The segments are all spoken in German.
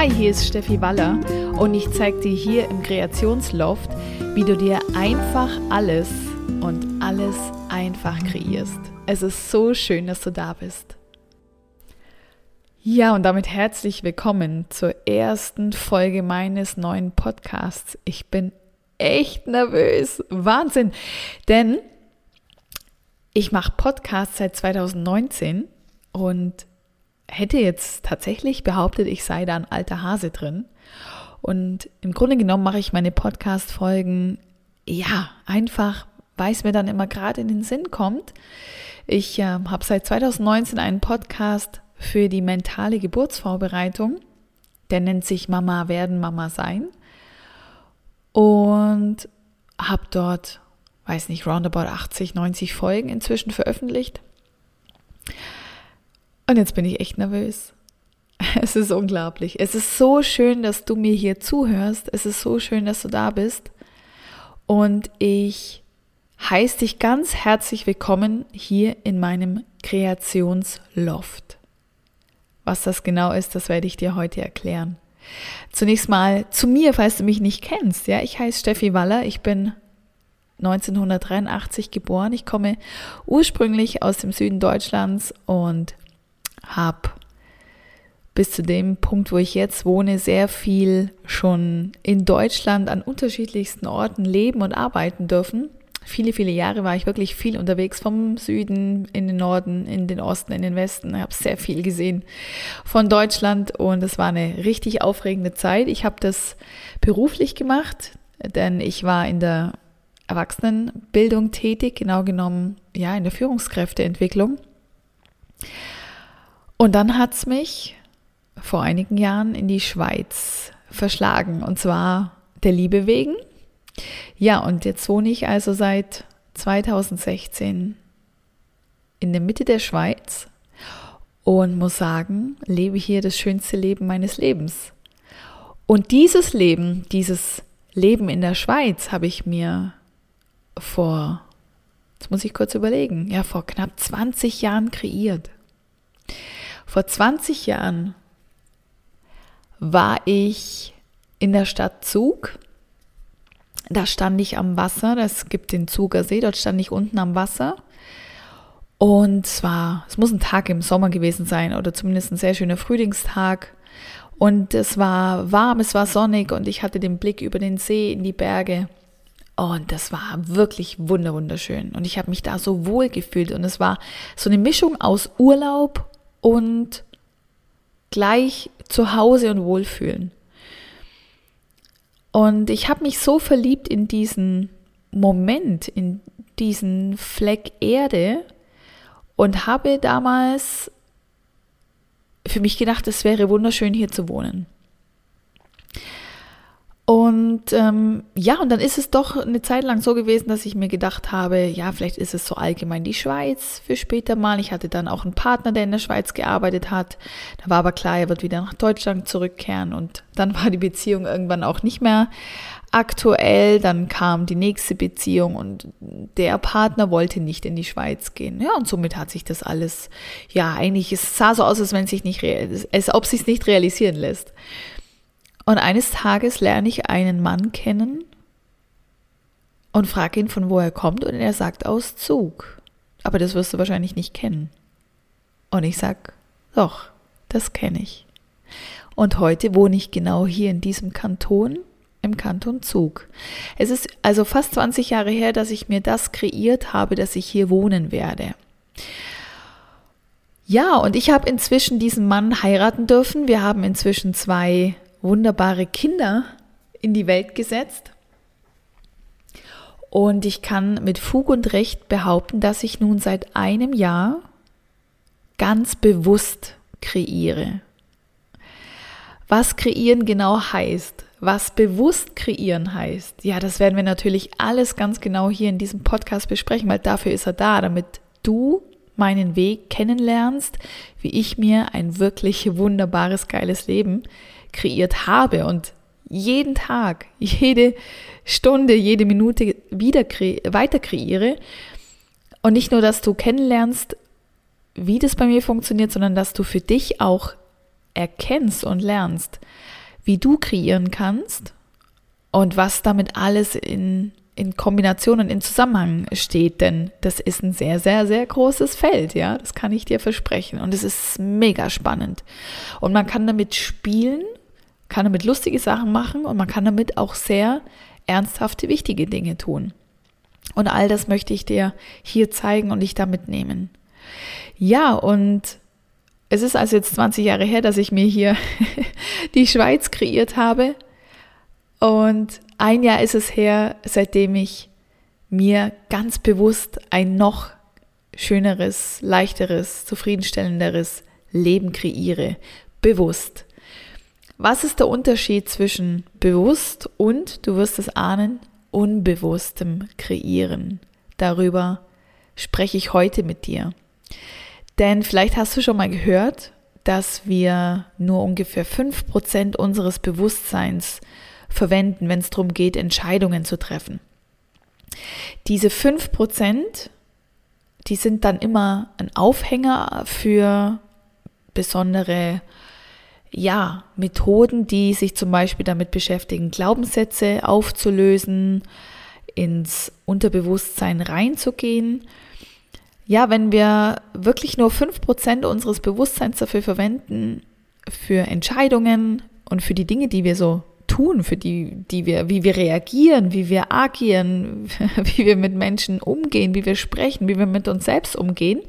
Hi, hier ist Steffi Waller und ich zeige dir hier im Kreationsloft, wie du dir einfach alles und alles einfach kreierst. Es ist so schön, dass du da bist. Ja, und damit herzlich willkommen zur ersten Folge meines neuen Podcasts. Ich bin echt nervös. Wahnsinn. Denn ich mache Podcasts seit 2019 und hätte jetzt tatsächlich behauptet, ich sei da ein alter Hase drin. Und im Grunde genommen mache ich meine Podcast-Folgen, ja, einfach, weil es mir dann immer gerade in den Sinn kommt. Ich äh, habe seit 2019 einen Podcast für die mentale Geburtsvorbereitung. Der nennt sich Mama werden, Mama sein. Und habe dort, weiß nicht, roundabout 80, 90 Folgen inzwischen veröffentlicht. Und jetzt bin ich echt nervös. Es ist unglaublich. Es ist so schön, dass du mir hier zuhörst. Es ist so schön, dass du da bist. Und ich heiße dich ganz herzlich willkommen hier in meinem Kreationsloft. Was das genau ist, das werde ich dir heute erklären. Zunächst mal zu mir, falls du mich nicht kennst. Ja, ich heiße Steffi Waller. Ich bin 1983 geboren. Ich komme ursprünglich aus dem Süden Deutschlands und habe bis zu dem Punkt, wo ich jetzt wohne, sehr viel schon in Deutschland an unterschiedlichsten Orten leben und arbeiten dürfen. Viele, viele Jahre war ich wirklich viel unterwegs vom Süden in den Norden, in den Osten, in den Westen. Ich habe sehr viel gesehen von Deutschland und es war eine richtig aufregende Zeit. Ich habe das beruflich gemacht, denn ich war in der Erwachsenenbildung tätig, genau genommen ja in der Führungskräfteentwicklung. Und dann hat es mich vor einigen Jahren in die Schweiz verschlagen. Und zwar der Liebe wegen. Ja, und jetzt wohne ich also seit 2016 in der Mitte der Schweiz und muss sagen, lebe hier das schönste Leben meines Lebens. Und dieses Leben, dieses Leben in der Schweiz habe ich mir vor, jetzt muss ich kurz überlegen, ja, vor knapp 20 Jahren kreiert. Vor 20 Jahren war ich in der Stadt Zug. Da stand ich am Wasser, es gibt den Zuger See, dort stand ich unten am Wasser. Und zwar, es muss ein Tag im Sommer gewesen sein oder zumindest ein sehr schöner Frühlingstag. Und es war warm, es war sonnig und ich hatte den Blick über den See in die Berge. Und das war wirklich wunderschön. Und ich habe mich da so wohl gefühlt. Und es war so eine Mischung aus Urlaub und gleich zu Hause und wohlfühlen. Und ich habe mich so verliebt in diesen Moment, in diesen Fleck Erde und habe damals für mich gedacht, es wäre wunderschön hier zu wohnen. Und ähm, ja, und dann ist es doch eine Zeit lang so gewesen, dass ich mir gedacht habe, ja, vielleicht ist es so allgemein die Schweiz für später mal. Ich hatte dann auch einen Partner, der in der Schweiz gearbeitet hat. Da war aber klar, er wird wieder nach Deutschland zurückkehren. Und dann war die Beziehung irgendwann auch nicht mehr aktuell. Dann kam die nächste Beziehung und der Partner wollte nicht in die Schweiz gehen. Ja, und somit hat sich das alles, ja, eigentlich, es sah so aus, als wenn sich nicht, als ob sich nicht realisieren lässt. Und eines Tages lerne ich einen Mann kennen und frage ihn, von wo er kommt, und er sagt aus Zug. Aber das wirst du wahrscheinlich nicht kennen. Und ich sag, doch, das kenne ich. Und heute wohne ich genau hier in diesem Kanton, im Kanton Zug. Es ist also fast 20 Jahre her, dass ich mir das kreiert habe, dass ich hier wohnen werde. Ja, und ich habe inzwischen diesen Mann heiraten dürfen. Wir haben inzwischen zwei wunderbare Kinder in die Welt gesetzt. Und ich kann mit Fug und Recht behaupten, dass ich nun seit einem Jahr ganz bewusst kreiere. Was kreieren genau heißt, was bewusst kreieren heißt, ja, das werden wir natürlich alles ganz genau hier in diesem Podcast besprechen, weil dafür ist er da, damit du meinen Weg kennenlernst, wie ich mir ein wirklich wunderbares, geiles Leben kreiert habe und jeden Tag, jede Stunde, jede Minute wieder kre weiter kreiere. Und nicht nur, dass du kennenlernst, wie das bei mir funktioniert, sondern dass du für dich auch erkennst und lernst, wie du kreieren kannst und was damit alles in, in Kombination und in Zusammenhang steht, denn das ist ein sehr, sehr, sehr großes Feld, ja, das kann ich dir versprechen. Und es ist mega spannend. Und man kann damit spielen, kann damit lustige Sachen machen und man kann damit auch sehr ernsthafte, wichtige Dinge tun. Und all das möchte ich dir hier zeigen und dich da mitnehmen. Ja, und es ist also jetzt 20 Jahre her, dass ich mir hier die Schweiz kreiert habe. Und ein Jahr ist es her, seitdem ich mir ganz bewusst ein noch schöneres, leichteres, zufriedenstellenderes Leben kreiere. Bewusst. Was ist der Unterschied zwischen bewusst und, du wirst es ahnen, unbewusstem Kreieren? Darüber spreche ich heute mit dir. Denn vielleicht hast du schon mal gehört, dass wir nur ungefähr 5% unseres Bewusstseins verwenden, wenn es darum geht, Entscheidungen zu treffen. Diese 5%, die sind dann immer ein Aufhänger für besondere ja, Methoden, die sich zum Beispiel damit beschäftigen, Glaubenssätze aufzulösen, ins Unterbewusstsein reinzugehen. Ja, wenn wir wirklich nur 5% unseres Bewusstseins dafür verwenden, für Entscheidungen und für die Dinge, die wir so tun, für die, die wir, wie wir reagieren, wie wir agieren, wie wir mit Menschen umgehen, wie wir sprechen, wie wir mit uns selbst umgehen,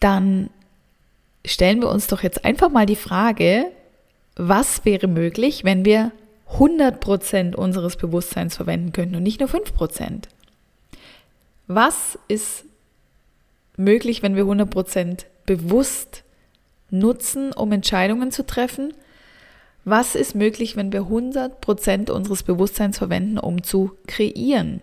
dann stellen wir uns doch jetzt einfach mal die Frage, was wäre möglich, wenn wir 100% unseres Bewusstseins verwenden könnten und nicht nur 5%? Was ist möglich, wenn wir 100% bewusst nutzen, um Entscheidungen zu treffen? Was ist möglich, wenn wir 100% unseres Bewusstseins verwenden, um zu kreieren?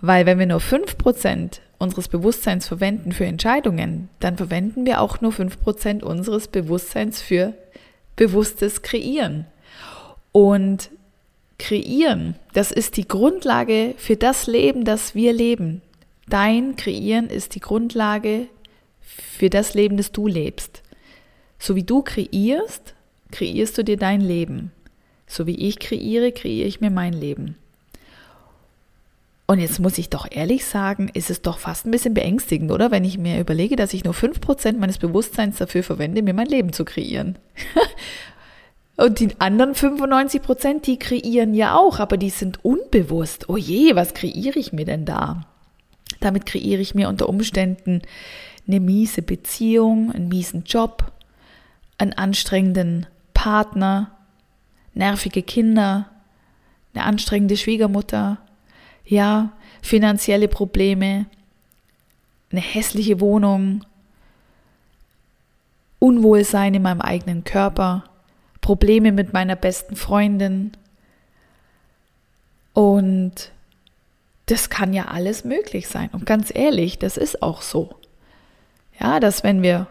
Weil wenn wir nur 5% unseres Bewusstseins verwenden für Entscheidungen, dann verwenden wir auch nur 5% unseres Bewusstseins für bewusstes Kreieren. Und kreieren, das ist die Grundlage für das Leben, das wir leben. Dein Kreieren ist die Grundlage für das Leben, das du lebst. So wie du kreierst, kreierst du dir dein Leben. So wie ich kreiere, kreiere ich mir mein Leben. Und jetzt muss ich doch ehrlich sagen, ist es doch fast ein bisschen beängstigend, oder? Wenn ich mir überlege, dass ich nur 5% meines Bewusstseins dafür verwende, mir mein Leben zu kreieren. Und die anderen 95% die kreieren ja auch, aber die sind unbewusst. Oh je, was kreiere ich mir denn da? Damit kreiere ich mir unter Umständen eine miese Beziehung, einen miesen Job, einen anstrengenden Partner, nervige Kinder, eine anstrengende Schwiegermutter, ja, finanzielle Probleme, eine hässliche Wohnung, Unwohlsein in meinem eigenen Körper, Probleme mit meiner besten Freundin und das kann ja alles möglich sein. Und ganz ehrlich, das ist auch so. Ja, dass wenn wir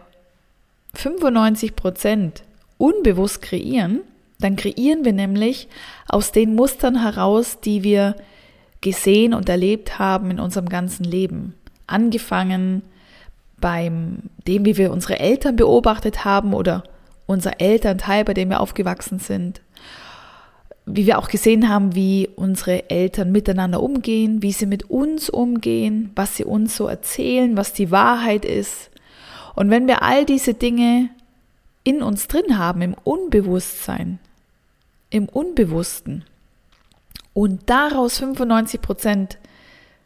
95 Prozent unbewusst kreieren, dann kreieren wir nämlich aus den Mustern heraus, die wir gesehen und erlebt haben in unserem ganzen Leben. Angefangen beim dem, wie wir unsere Eltern beobachtet haben oder unser Elternteil, bei dem wir aufgewachsen sind, wie wir auch gesehen haben, wie unsere Eltern miteinander umgehen, wie sie mit uns umgehen, was sie uns so erzählen, was die Wahrheit ist. Und wenn wir all diese Dinge in uns drin haben, im Unbewusstsein, im Unbewussten, und daraus 95 Prozent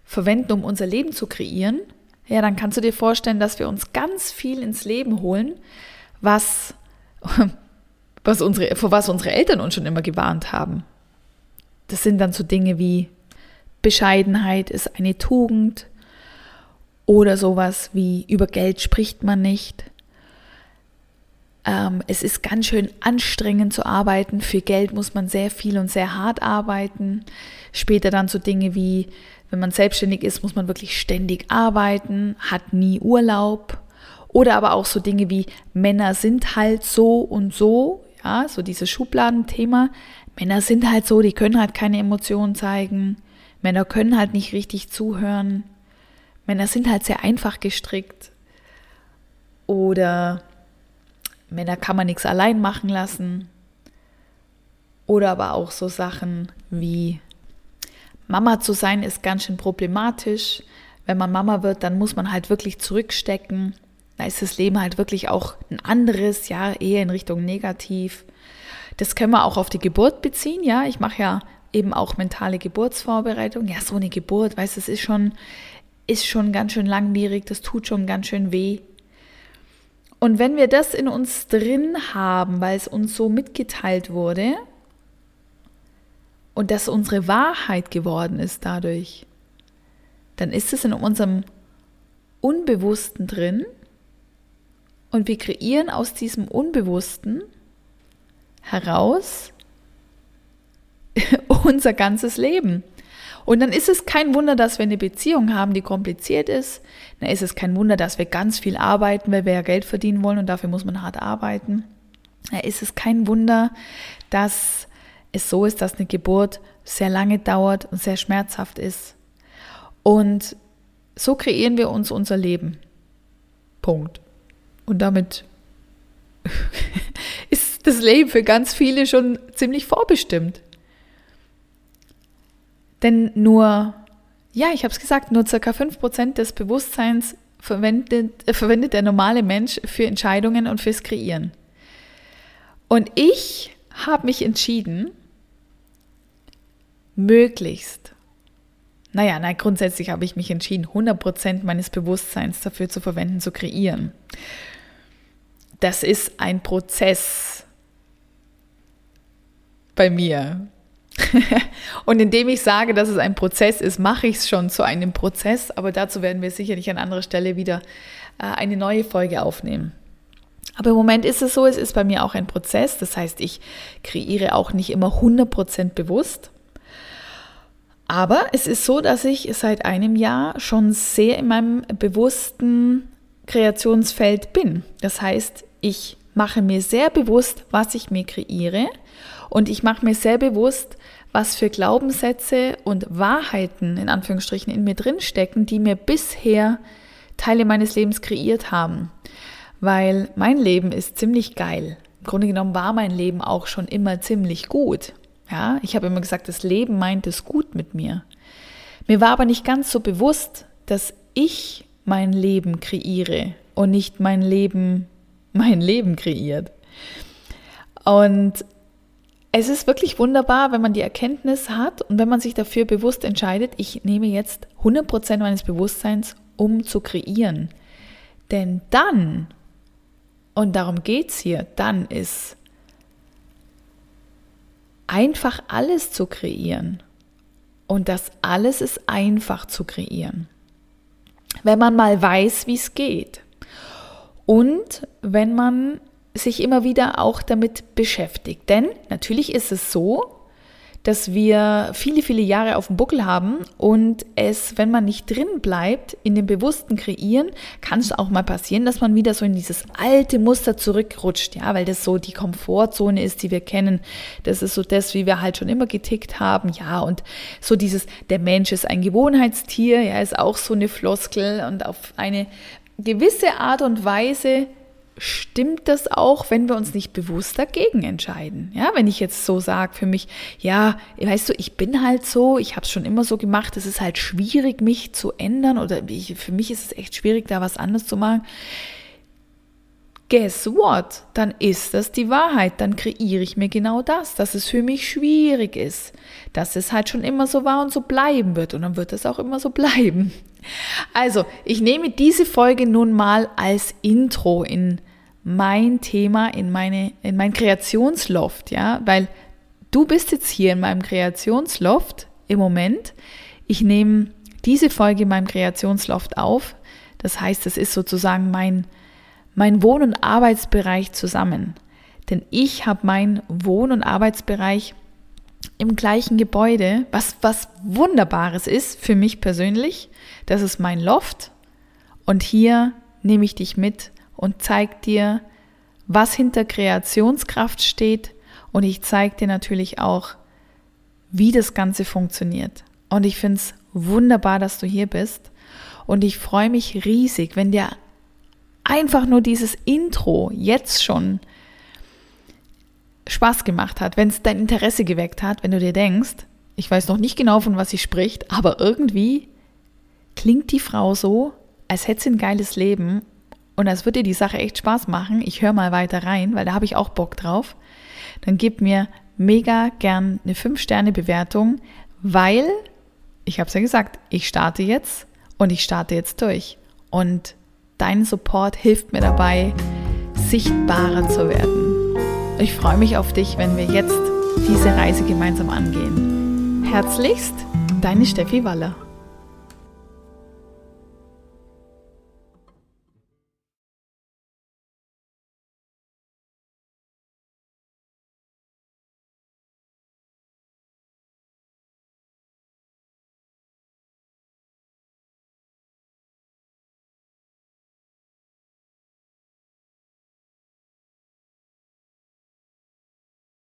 verwenden, um unser Leben zu kreieren, ja, dann kannst du dir vorstellen, dass wir uns ganz viel ins Leben holen, was was unsere, vor was unsere Eltern uns schon immer gewarnt haben. Das sind dann so Dinge wie Bescheidenheit ist eine Tugend oder sowas wie über Geld spricht man nicht. Ähm, es ist ganz schön anstrengend zu arbeiten. Für Geld muss man sehr viel und sehr hart arbeiten. Später dann so Dinge wie, wenn man selbstständig ist, muss man wirklich ständig arbeiten, hat nie Urlaub. Oder aber auch so Dinge wie Männer sind halt so und so, ja, so dieses Schubladenthema. Männer sind halt so, die können halt keine Emotionen zeigen. Männer können halt nicht richtig zuhören. Männer sind halt sehr einfach gestrickt. Oder Männer kann man nichts allein machen lassen. Oder aber auch so Sachen wie Mama zu sein ist ganz schön problematisch. Wenn man Mama wird, dann muss man halt wirklich zurückstecken. Da ist das Leben halt wirklich auch ein anderes, ja, eher in Richtung negativ. Das können wir auch auf die Geburt beziehen, ja. Ich mache ja eben auch mentale Geburtsvorbereitung. Ja, so eine Geburt, weißt du, es ist schon, ist schon ganz schön langwierig, das tut schon ganz schön weh. Und wenn wir das in uns drin haben, weil es uns so mitgeteilt wurde und das unsere Wahrheit geworden ist dadurch, dann ist es in unserem Unbewussten drin und wir kreieren aus diesem Unbewussten heraus unser ganzes Leben. Und dann ist es kein Wunder, dass wir eine Beziehung haben, die kompliziert ist. Dann ist es kein Wunder, dass wir ganz viel arbeiten, weil wir ja Geld verdienen wollen und dafür muss man hart arbeiten. Dann ist es kein Wunder, dass es so ist, dass eine Geburt sehr lange dauert und sehr schmerzhaft ist. Und so kreieren wir uns unser Leben. Punkt. Und damit ist das Leben für ganz viele schon ziemlich vorbestimmt. Denn nur, ja, ich habe es gesagt, nur circa 5% des Bewusstseins verwendet, äh, verwendet der normale Mensch für Entscheidungen und fürs Kreieren. Und ich habe mich entschieden, möglichst, naja, na, grundsätzlich habe ich mich entschieden, 100% meines Bewusstseins dafür zu verwenden, zu kreieren. Das ist ein Prozess bei mir. und indem ich sage, dass es ein Prozess ist, mache ich es schon zu einem Prozess, aber dazu werden wir sicherlich an anderer Stelle wieder äh, eine neue Folge aufnehmen. Aber im Moment ist es so, es ist bei mir auch ein Prozess, das heißt, ich kreiere auch nicht immer 100% bewusst. Aber es ist so, dass ich seit einem Jahr schon sehr in meinem bewussten Kreationsfeld bin. Das heißt, ich mache mir sehr bewusst, was ich mir kreiere und ich mache mir sehr bewusst, was für Glaubenssätze und Wahrheiten in Anführungsstrichen in mir drin stecken, die mir bisher Teile meines Lebens kreiert haben. Weil mein Leben ist ziemlich geil. Im Grunde genommen war mein Leben auch schon immer ziemlich gut. Ja, ich habe immer gesagt, das Leben meint es gut mit mir. Mir war aber nicht ganz so bewusst, dass ich mein Leben kreiere und nicht mein Leben mein Leben kreiert. Und es ist wirklich wunderbar, wenn man die Erkenntnis hat und wenn man sich dafür bewusst entscheidet, ich nehme jetzt 100% meines Bewusstseins, um zu kreieren. Denn dann, und darum geht es hier, dann ist einfach alles zu kreieren. Und das alles ist einfach zu kreieren. Wenn man mal weiß, wie es geht. Und wenn man sich immer wieder auch damit beschäftigt. Denn natürlich ist es so, dass wir viele, viele Jahre auf dem Buckel haben und es, wenn man nicht drin bleibt, in dem bewussten Kreieren, kann es auch mal passieren, dass man wieder so in dieses alte Muster zurückrutscht, ja, weil das so die Komfortzone ist, die wir kennen. Das ist so das, wie wir halt schon immer getickt haben, ja, und so dieses, der Mensch ist ein Gewohnheitstier, ja, ist auch so eine Floskel und auf eine gewisse Art und Weise stimmt das auch, wenn wir uns nicht bewusst dagegen entscheiden. Ja, wenn ich jetzt so sage für mich, ja, weißt du, ich bin halt so, ich habe es schon immer so gemacht, es ist halt schwierig, mich zu ändern oder ich, für mich ist es echt schwierig, da was anderes zu machen. Guess what? Dann ist das die Wahrheit. Dann kreiere ich mir genau das, dass es für mich schwierig ist, dass es halt schon immer so war und so bleiben wird. Und dann wird es auch immer so bleiben. Also, ich nehme diese Folge nun mal als Intro in mein Thema, in meine, in mein Kreationsloft, ja, weil du bist jetzt hier in meinem Kreationsloft im Moment. Ich nehme diese Folge in meinem Kreationsloft auf. Das heißt, es ist sozusagen mein, mein Wohn- und Arbeitsbereich zusammen. Denn ich habe meinen Wohn- und Arbeitsbereich im gleichen Gebäude, was was wunderbares ist für mich persönlich. Das ist mein Loft und hier nehme ich dich mit und zeige dir, was hinter Kreationskraft steht und ich zeige dir natürlich auch, wie das Ganze funktioniert. Und ich finde es wunderbar, dass du hier bist und ich freue mich riesig, wenn dir einfach nur dieses Intro jetzt schon Spaß gemacht hat, wenn es dein Interesse geweckt hat, wenn du dir denkst, ich weiß noch nicht genau, von was sie spricht, aber irgendwie klingt die Frau so, als hätte sie ein geiles Leben und als würde dir die Sache echt Spaß machen. Ich höre mal weiter rein, weil da habe ich auch Bock drauf. Dann gib mir mega gern eine 5-Sterne-Bewertung, weil, ich habe es ja gesagt, ich starte jetzt und ich starte jetzt durch. Und dein Support hilft mir dabei, sichtbarer zu werden. Ich freue mich auf dich, wenn wir jetzt diese Reise gemeinsam angehen. Herzlichst, deine Steffi Waller.